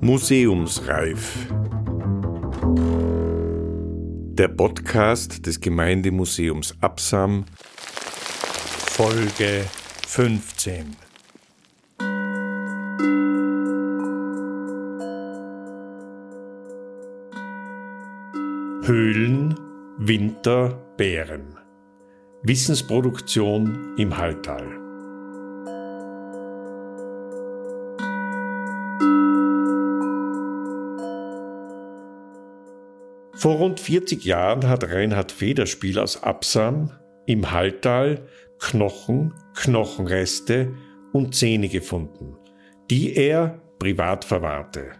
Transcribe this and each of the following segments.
Museumsreif. Der Podcast des Gemeindemuseums Absam. Folge 15. Höhlen, Winter, Bären. Wissensproduktion im Halltal. Vor rund 40 Jahren hat Reinhard Federspiel aus Absam im Halltal Knochen, Knochenreste und Zähne gefunden, die er privat verwahrte.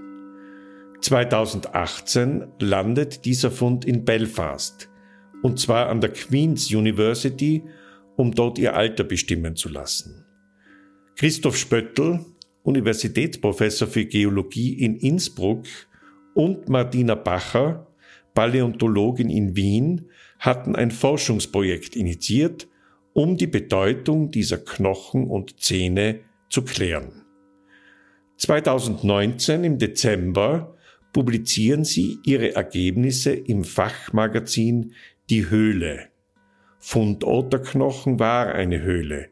2018 landet dieser Fund in Belfast, und zwar an der Queen's University, um dort ihr Alter bestimmen zu lassen. Christoph Spöttl, Universitätsprofessor für Geologie in Innsbruck, und Martina Bacher, Paläontologin in Wien, hatten ein Forschungsprojekt initiiert, um die Bedeutung dieser Knochen und Zähne zu klären. 2019 im Dezember publizieren sie ihre Ergebnisse im Fachmagazin Die Höhle. Fundort der Knochen war eine Höhle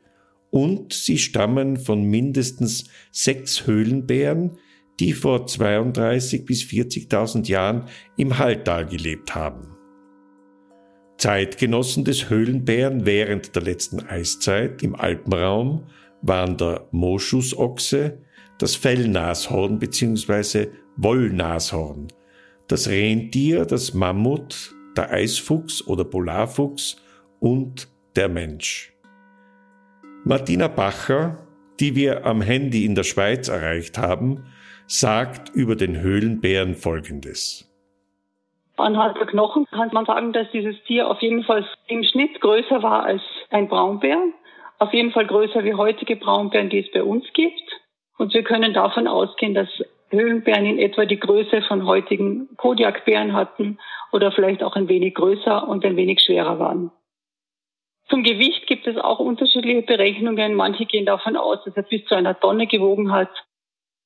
und sie stammen von mindestens sechs Höhlenbären, die vor 32 bis 40.000 Jahren im Halltal gelebt haben. Zeitgenossen des Höhlenbären während der letzten Eiszeit im Alpenraum waren der Moschusochse, das Fellnashorn bzw. Wollnashorn, das Rentier, das Mammut, der Eisfuchs oder Polarfuchs und der Mensch. Martina Bacher, die wir am Handy in der Schweiz erreicht haben, sagt über den Höhlenbären Folgendes. Anhand der Knochen kann man sagen, dass dieses Tier auf jeden Fall im Schnitt größer war als ein Braunbär. Auf jeden Fall größer wie heutige Braunbären, die es bei uns gibt. Und wir können davon ausgehen, dass Höhlenbären in etwa die Größe von heutigen Kodiakbären hatten oder vielleicht auch ein wenig größer und ein wenig schwerer waren. Zum Gewicht gibt es auch unterschiedliche Berechnungen. Manche gehen davon aus, dass er bis zu einer Tonne gewogen hat.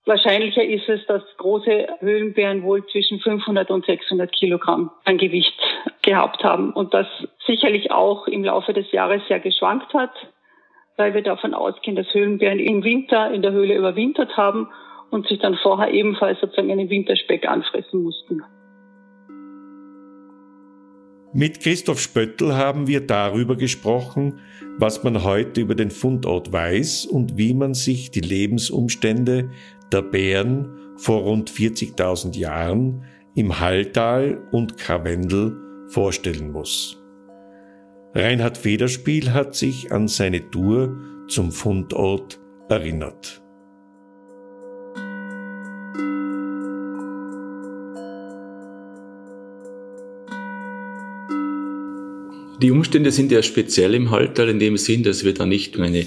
Wahrscheinlicher ist es, dass große Höhlenbären wohl zwischen 500 und 600 Kilogramm an Gewicht gehabt haben und das sicherlich auch im Laufe des Jahres sehr geschwankt hat, weil wir davon ausgehen, dass Höhlenbären im Winter in der Höhle überwintert haben und sich dann vorher ebenfalls sozusagen einen Winterspeck anfressen mussten. Mit Christoph Spöttl haben wir darüber gesprochen, was man heute über den Fundort weiß und wie man sich die Lebensumstände der Bären vor rund 40.000 Jahren im Halltal und Karwendel vorstellen muss. Reinhard Federspiel hat sich an seine Tour zum Fundort erinnert. Die Umstände sind ja speziell im Halter in dem Sinn, dass wir da nicht nur eine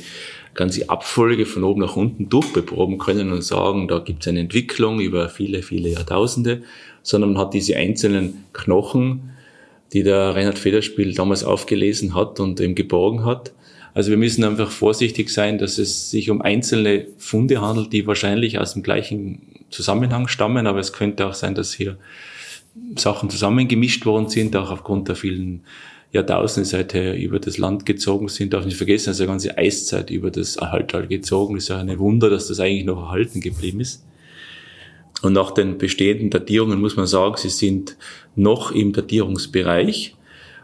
ganze Abfolge von oben nach unten durchbeproben können und sagen, da gibt es eine Entwicklung über viele, viele Jahrtausende, sondern man hat diese einzelnen Knochen, die der Reinhard Federspiel damals aufgelesen hat und eben geborgen hat. Also wir müssen einfach vorsichtig sein, dass es sich um einzelne Funde handelt, die wahrscheinlich aus dem gleichen Zusammenhang stammen, aber es könnte auch sein, dass hier Sachen zusammengemischt worden sind, auch aufgrund der vielen Jahrtausende seither über das Land gezogen sind. Darf nicht vergessen, also eine ganze Eiszeit über das Erhalttal gezogen. Ist ja ein Wunder, dass das eigentlich noch erhalten geblieben ist. Und nach den bestehenden Datierungen muss man sagen, sie sind noch im Datierungsbereich.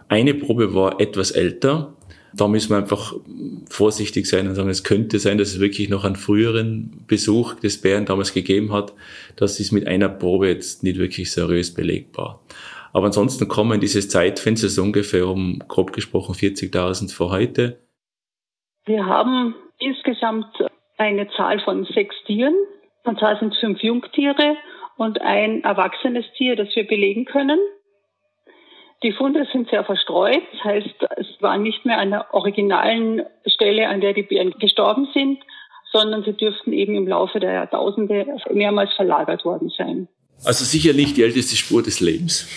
Eine Probe war etwas älter. Da müssen wir einfach vorsichtig sein und sagen, es könnte sein, dass es wirklich noch einen früheren Besuch des Bären damals gegeben hat. Das ist mit einer Probe jetzt nicht wirklich seriös belegbar. Aber ansonsten kommen dieses Zeitfenster so ungefähr um grob gesprochen 40.000 vor heute. Wir haben insgesamt eine Zahl von sechs Tieren. Und zwar sind es fünf Jungtiere und ein erwachsenes Tier, das wir belegen können. Die Funde sind sehr verstreut. Das heißt, es war nicht mehr an der originalen Stelle, an der die Bären gestorben sind, sondern sie dürften eben im Laufe der Jahrtausende mehrmals verlagert worden sein. Also sicherlich die älteste Spur des Lebens.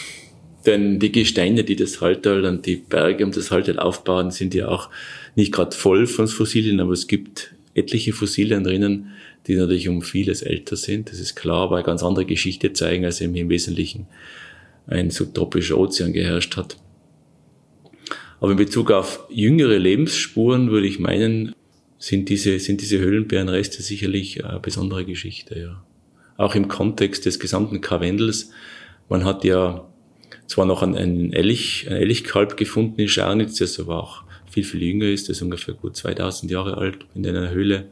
Denn die Gesteine, die das Halltal und die Berge um das Halltal aufbauen, sind ja auch nicht gerade voll von Fossilien, aber es gibt etliche Fossilien drinnen, die natürlich um vieles älter sind. Das ist klar, aber eine ganz andere Geschichte zeigen, als eben im Wesentlichen ein subtropischer Ozean geherrscht hat. Aber in Bezug auf jüngere Lebensspuren würde ich meinen, sind diese, sind diese Höhlenbärenreste sicherlich eine besondere Geschichte, ja. Auch im Kontext des gesamten Karwendels. Man hat ja zwar noch einen Elch, ein Elchkalb gefunden in Scharnitz, das aber auch viel, viel jünger ist, das ist ungefähr gut 2000 Jahre alt, in einer Höhle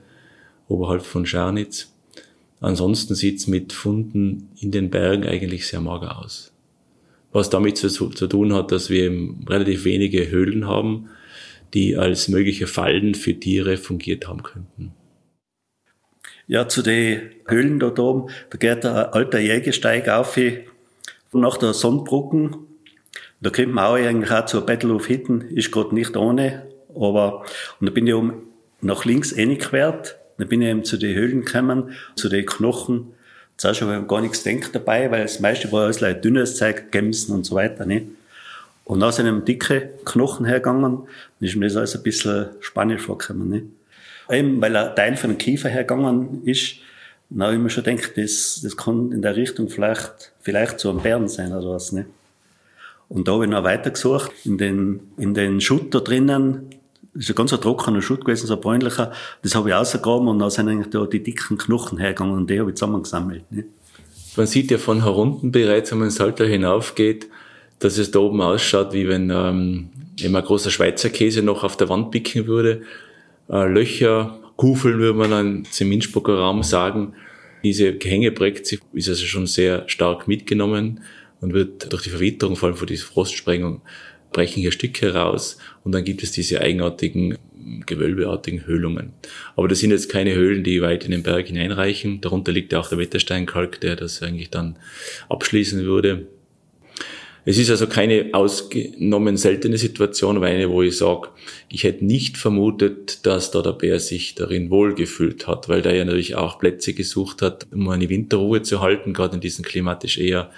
oberhalb von Scharnitz. Ansonsten sieht's mit Funden in den Bergen eigentlich sehr mager aus. Was damit zu, zu tun hat, dass wir relativ wenige Höhlen haben, die als mögliche Fallen für Tiere fungiert haben könnten. Ja, zu den Höhlen dort oben, da geht ein alter Jägersteig auf nach der Sonnbrücken. Da kommt man auch eigentlich auch zur Battle of Hitten, ist gerade nicht ohne, aber, und da bin ich oben nach links reingequert, dann bin ich eben zu den Höhlen gekommen, zu den Knochen. Zuerst habe ich gar nichts gedacht dabei, weil das meiste war alles like dünnes Zeug, Gemsen und so weiter, nicht? Und dann sind eben dicke Knochen hergegangen, dann ist mir das alles ein bisschen spanisch vorgekommen, nicht? Eben, weil ein Teil von dem Kiefer hergegangen ist, dann habe ich mir schon gedacht, das, das kann in der Richtung vielleicht, vielleicht so ein Bären sein oder was, nicht? Und da habe ich noch weiter gesucht, in den, in den Schutt da drinnen, das ist ein ganz trockener Schutt gewesen, so ein bräunlicher. Das habe ich rausgegraben und dann sind eigentlich da die dicken Knochen hergegangen und die habe ich zusammengesammelt. Ne? Man sieht ja von herunten bereits, wenn man Salter hinaufgeht, dass es da oben ausschaut, wie wenn ähm, ein großer Schweizer Käse noch auf der Wand bicken würde. Äh, Löcher, Kufeln würde man dann im Innsbrucker Raum sagen. Diese Gehängeprojektion ist also schon sehr stark mitgenommen und wird durch die Verwitterung, vor allem vor dieser Frostsprengung, brechen hier Stücke raus und dann gibt es diese eigenartigen gewölbeartigen Höhlungen. Aber das sind jetzt keine Höhlen, die weit in den Berg hineinreichen. Darunter liegt ja auch der Wettersteinkalk, der das eigentlich dann abschließen würde. Es ist also keine ausgenommen seltene Situation, aber eine, wo ich sage, ich hätte nicht vermutet, dass da der Bär sich darin wohlgefühlt hat, weil der ja natürlich auch Plätze gesucht hat, um eine Winterruhe zu halten, gerade in diesen klimatisch eher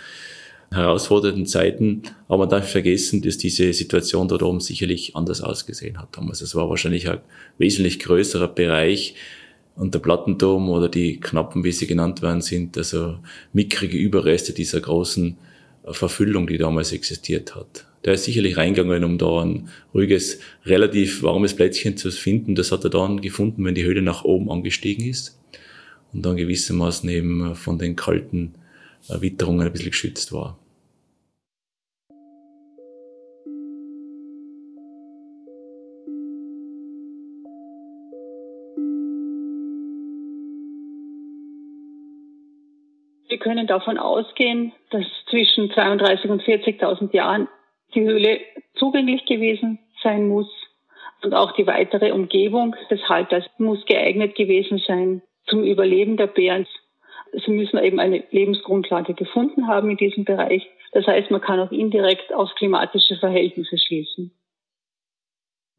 herausfordernden Zeiten. Aber man darf vergessen, dass diese Situation dort oben sicherlich anders ausgesehen hat damals. Es war wahrscheinlich ein wesentlich größerer Bereich. Und der Plattenturm oder die Knappen, wie sie genannt werden, sind also mickrige Überreste dieser großen Verfüllung, die damals existiert hat. Der ist sicherlich reingegangen, um da ein ruhiges, relativ warmes Plätzchen zu finden. Das hat er dann gefunden, wenn die Höhle nach oben angestiegen ist und dann gewissermaßen eben von den kalten Witterungen ein bisschen geschützt war. Wir können davon ausgehen, dass zwischen 32 und 40.000 Jahren die Höhle zugänglich gewesen sein muss und auch die weitere Umgebung des Halters muss geeignet gewesen sein zum Überleben der Bären. Sie müssen eben eine Lebensgrundlage gefunden haben in diesem Bereich. Das heißt, man kann auch indirekt auf klimatische Verhältnisse schließen.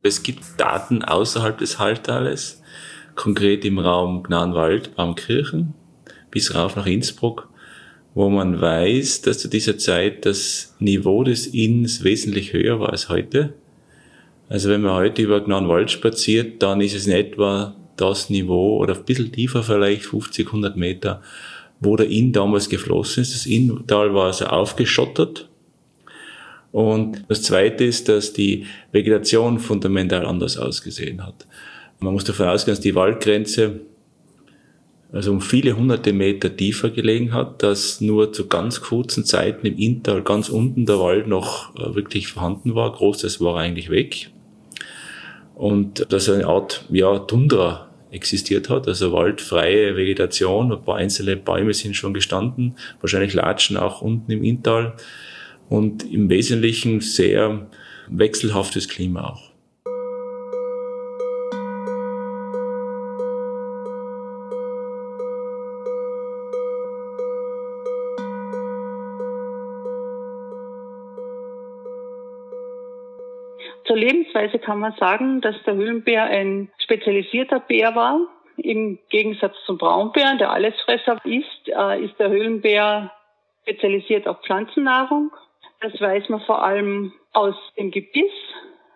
Es gibt Daten außerhalb des Halltales, konkret im Raum Gnanwald, Baumkirchen, bis rauf nach Innsbruck, wo man weiß, dass zu dieser Zeit das Niveau des Inns wesentlich höher war als heute. Also wenn man heute über Gnanwald spaziert, dann ist es in etwa das Niveau oder ein bisschen tiefer vielleicht, 50, 100 Meter, wo der Inn damals geflossen ist. Das Inntal war also aufgeschottert. Und das Zweite ist, dass die Vegetation fundamental anders ausgesehen hat. Man muss davon ausgehen, dass die Waldgrenze also um viele hunderte Meter tiefer gelegen hat, dass nur zu ganz kurzen Zeiten im Inntal ganz unten der Wald noch äh, wirklich vorhanden war. Großes war eigentlich weg. Und dass eine Art, ja, Tundra existiert hat, also waldfreie Vegetation. Ein paar einzelne Bäume sind schon gestanden, wahrscheinlich Latschen auch unten im Inntal. Und im Wesentlichen sehr wechselhaftes Klima auch. Zur Lebensweise kann man sagen, dass der Höhlenbär ein spezialisierter Bär war. Im Gegensatz zum Braunbären, der Allesfresser ist, äh, ist der Höhlenbär spezialisiert auf Pflanzennahrung. Das weiß man vor allem aus dem Gebiss.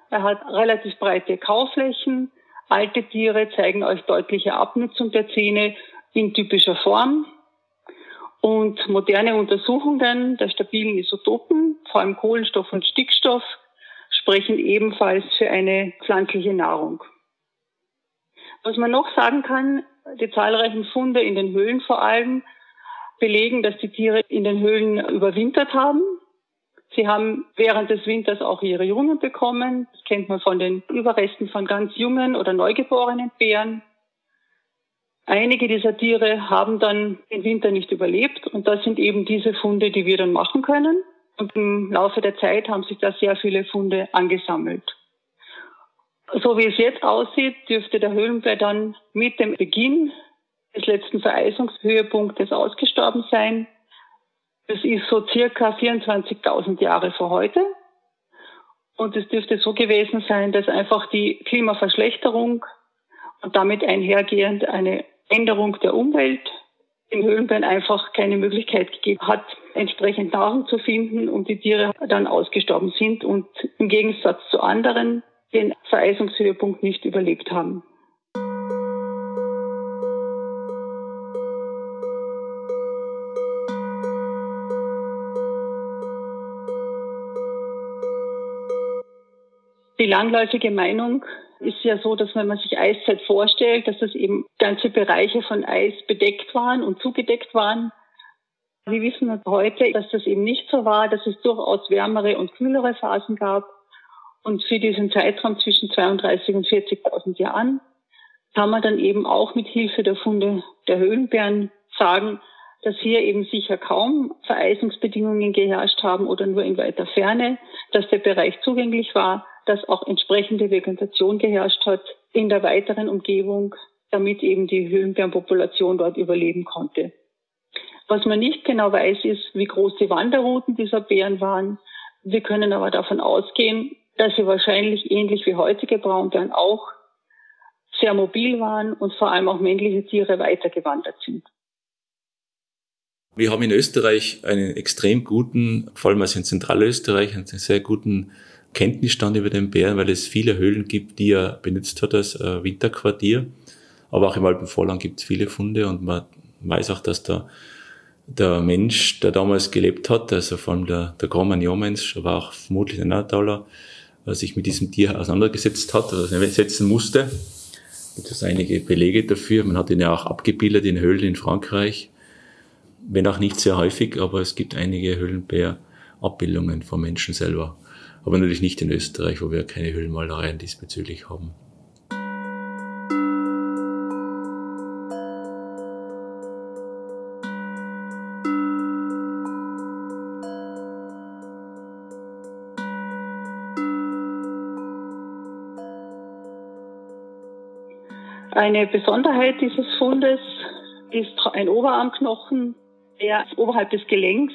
Er hat relativ breite Kauflächen, Alte Tiere zeigen euch deutliche Abnutzung der Zähne in typischer Form. Und moderne Untersuchungen der stabilen Isotopen, vor allem Kohlenstoff und Stickstoff, sprechen ebenfalls für eine pflanzliche Nahrung. Was man noch sagen kann, die zahlreichen Funde in den Höhlen vor allem belegen, dass die Tiere in den Höhlen überwintert haben. Sie haben während des Winters auch ihre Jungen bekommen. Das kennt man von den Überresten von ganz jungen oder neugeborenen Bären. Einige dieser Tiere haben dann den Winter nicht überlebt und das sind eben diese Funde, die wir dann machen können. Und im Laufe der Zeit haben sich da sehr viele Funde angesammelt. So wie es jetzt aussieht, dürfte der Höhlenbär dann mit dem Beginn des letzten Vereisungshöhepunktes ausgestorben sein. Das ist so circa 24.000 Jahre vor heute. Und es dürfte so gewesen sein, dass einfach die Klimaverschlechterung und damit einhergehend eine Änderung der Umwelt im Höhlenbären einfach keine Möglichkeit gegeben hat, entsprechend Nahrung zu finden und die Tiere dann ausgestorben sind und im Gegensatz zu anderen den Vereisungshöhepunkt nicht überlebt haben. Die langläufige Meinung ist ja so, dass wenn man sich Eiszeit vorstellt, dass das eben ganze Bereiche von Eis bedeckt waren und zugedeckt waren. Wir wissen heute, dass das eben nicht so war, dass es durchaus wärmere und kühlere Phasen gab. Und für diesen Zeitraum zwischen 32 und 40.000 Jahren kann man dann eben auch mit Hilfe der Funde der Höhlenbären sagen, dass hier eben sicher kaum Vereisungsbedingungen geherrscht haben oder nur in weiter Ferne, dass der Bereich zugänglich war, dass auch entsprechende Vegetation geherrscht hat in der weiteren Umgebung, damit eben die Höhlenbärenpopulation dort überleben konnte. Was man nicht genau weiß, ist, wie groß die Wanderrouten dieser Bären waren. Wir können aber davon ausgehen, dass sie wahrscheinlich ähnlich wie heutige Braunbären auch sehr mobil waren und vor allem auch männliche Tiere weitergewandert sind. Wir haben in Österreich einen extrem guten, vor allem also in Zentralösterreich, einen sehr guten Kenntnisstand über den Bären, weil es viele Höhlen gibt, die er benutzt hat als äh, Winterquartier. Aber auch im Alpenvorland gibt es viele Funde und man weiß auch, dass der, der Mensch, der damals gelebt hat, also vor allem der, der Cro-Magnon-Mensch, aber auch vermutlich der Neandertaler, sich mit diesem Tier auseinandergesetzt hat oder setzen musste. Gibt es einige Belege dafür. Man hat ihn ja auch abgebildet in Höhlen in Frankreich. Wenn auch nicht sehr häufig, aber es gibt einige Höhlenbär-Abbildungen von Menschen selber. Aber natürlich nicht in Österreich, wo wir keine Höhlenmalereien diesbezüglich haben. Eine Besonderheit dieses Fundes ist ein Oberarmknochen, der oberhalb des Gelenks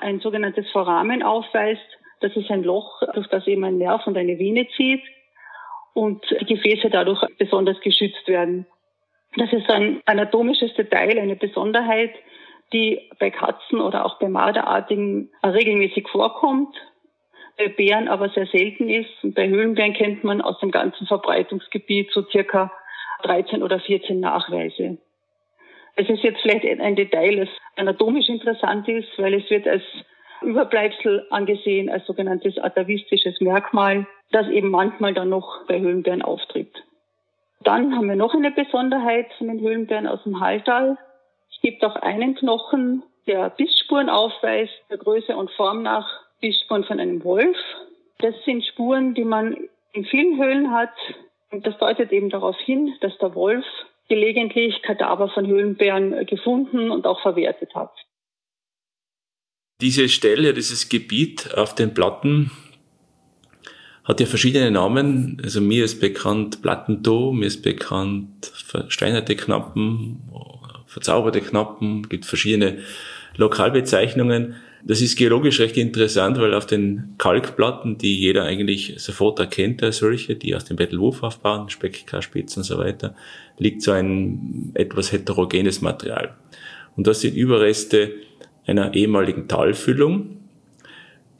ein sogenanntes Foramen aufweist. Das ist ein Loch, durch das eben ein Nerv und eine Vene zieht und die Gefäße dadurch besonders geschützt werden. Das ist ein anatomisches Detail, eine Besonderheit, die bei Katzen oder auch bei Marderartigen regelmäßig vorkommt, bei Bären aber sehr selten ist. Und bei Höhlenbären kennt man aus dem ganzen Verbreitungsgebiet so circa 13 oder 14 Nachweise. Es ist jetzt vielleicht ein Detail, das anatomisch interessant ist, weil es wird als Überbleibsel angesehen, als sogenanntes atavistisches Merkmal, das eben manchmal dann noch bei Höhlenbären auftritt. Dann haben wir noch eine Besonderheit von den Höhlenbären aus dem Halltal. Es gibt auch einen Knochen, der Bissspuren aufweist, der Größe und Form nach Bissspuren von einem Wolf. Das sind Spuren, die man in vielen Höhlen hat, und das deutet eben darauf hin, dass der Wolf gelegentlich Kadaver von Höhlenbären gefunden und auch verwertet hat. Diese Stelle, dieses Gebiet auf den Platten hat ja verschiedene Namen. Also mir ist bekannt Plattentoh, mir ist bekannt versteinerte Knappen, verzauberte Knappen, gibt verschiedene Lokalbezeichnungen. Das ist geologisch recht interessant, weil auf den Kalkplatten, die jeder eigentlich sofort erkennt als solche, die aus dem Bettelwurf aufbauen, Speckkarspitz und so weiter, liegt so ein etwas heterogenes Material. Und das sind Überreste einer ehemaligen Talfüllung,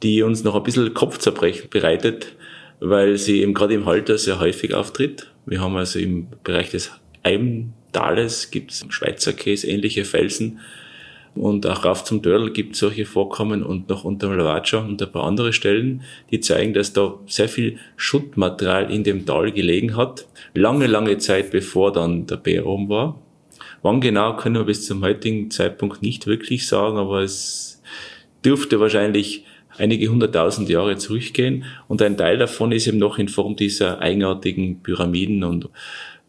die uns noch ein bisschen Kopfzerbrechen bereitet, weil sie eben gerade im Halter sehr häufig auftritt. Wir haben also im Bereich des Eimtales gibt's Schweizer Käse ähnliche Felsen. Und auch rauf zum Dörl gibt es solche Vorkommen und noch unter Lavaca und ein paar andere Stellen, die zeigen, dass da sehr viel Schuttmaterial in dem Tal gelegen hat. Lange, lange Zeit bevor dann der Bär oben war. Wann genau können wir bis zum heutigen Zeitpunkt nicht wirklich sagen, aber es dürfte wahrscheinlich einige hunderttausend Jahre zurückgehen. Und ein Teil davon ist eben noch in Form dieser eigenartigen Pyramiden und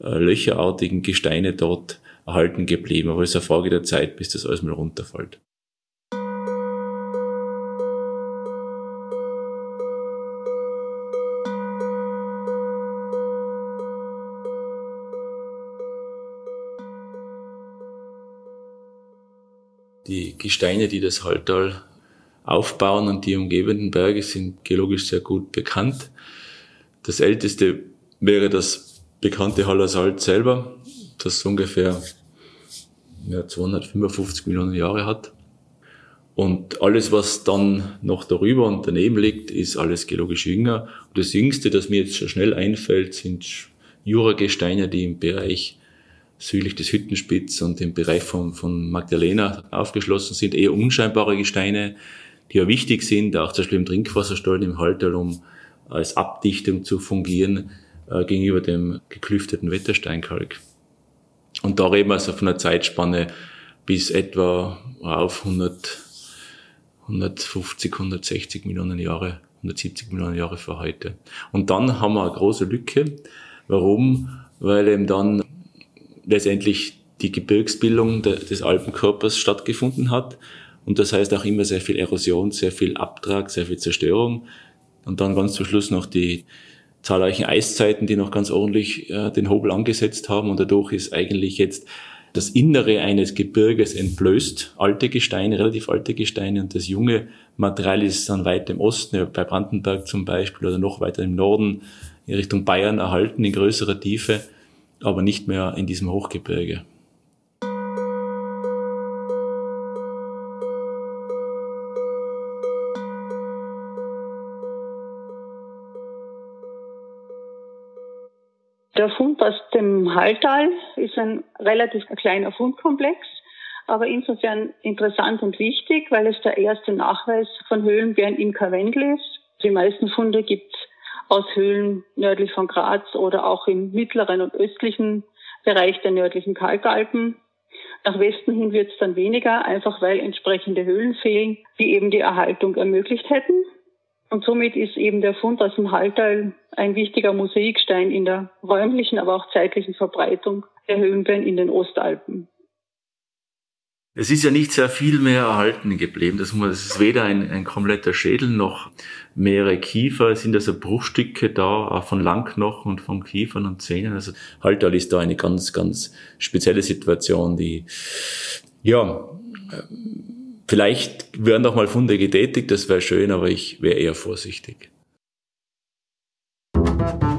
äh, löcherartigen Gesteine dort erhalten geblieben. Aber es ist eine Frage der Zeit, bis das alles mal runterfällt. Die Gesteine, die das Halltal aufbauen und die umgebenden Berge sind geologisch sehr gut bekannt. Das älteste wäre das bekannte Hallersalt selber, das ungefähr ja, 255 Millionen Jahre hat. Und alles, was dann noch darüber und daneben liegt, ist alles geologisch jünger. Und das Jüngste, das mir jetzt schon schnell einfällt, sind Juragesteine, die im Bereich südlich des Hüttenspitz und im Bereich von, von Magdalena aufgeschlossen sind. Eher unscheinbare Gesteine, die ja wichtig sind, auch zum Beispiel im Trinkwasserstollen im Halterl, um als Abdichtung zu fungieren äh, gegenüber dem geklüfteten Wettersteinkalk. Und da reden wir also von einer Zeitspanne bis etwa auf 100, 150, 160 Millionen Jahre, 170 Millionen Jahre vor heute. Und dann haben wir eine große Lücke. Warum? Weil eben dann letztendlich die Gebirgsbildung des Alpenkörpers stattgefunden hat. Und das heißt auch immer sehr viel Erosion, sehr viel Abtrag, sehr viel Zerstörung. Und dann ganz zum Schluss noch die zahlreichen Eiszeiten, die noch ganz ordentlich äh, den Hobel angesetzt haben. Und dadurch ist eigentlich jetzt das Innere eines Gebirges entblößt, alte Gesteine, relativ alte Gesteine. Und das junge Material ist dann weit im Osten, bei Brandenburg zum Beispiel, oder noch weiter im Norden, in Richtung Bayern erhalten, in größerer Tiefe, aber nicht mehr in diesem Hochgebirge. Der Fund aus dem Halltal ist ein relativ kleiner Fundkomplex, aber insofern interessant und wichtig, weil es der erste Nachweis von Höhlenbären im Karwendel ist. Die meisten Funde gibt es aus Höhlen nördlich von Graz oder auch im mittleren und östlichen Bereich der nördlichen Kalkalpen. Nach Westen hin wird es dann weniger, einfach weil entsprechende Höhlen fehlen, die eben die Erhaltung ermöglicht hätten. Und somit ist eben der Fund aus dem Halltal ein wichtiger Mosaikstein in der räumlichen, aber auch zeitlichen Verbreitung der Höhenbären in den Ostalpen. Es ist ja nicht sehr viel mehr erhalten geblieben. Das ist weder ein, ein kompletter Schädel noch mehrere Kiefer. Es sind also Bruchstücke da, auch von Langknochen und von Kiefern und Zähnen. Also Haltal ist da eine ganz, ganz spezielle Situation, die, ja, vielleicht werden auch mal Funde getätigt, das wäre schön, aber ich wäre eher vorsichtig. Musik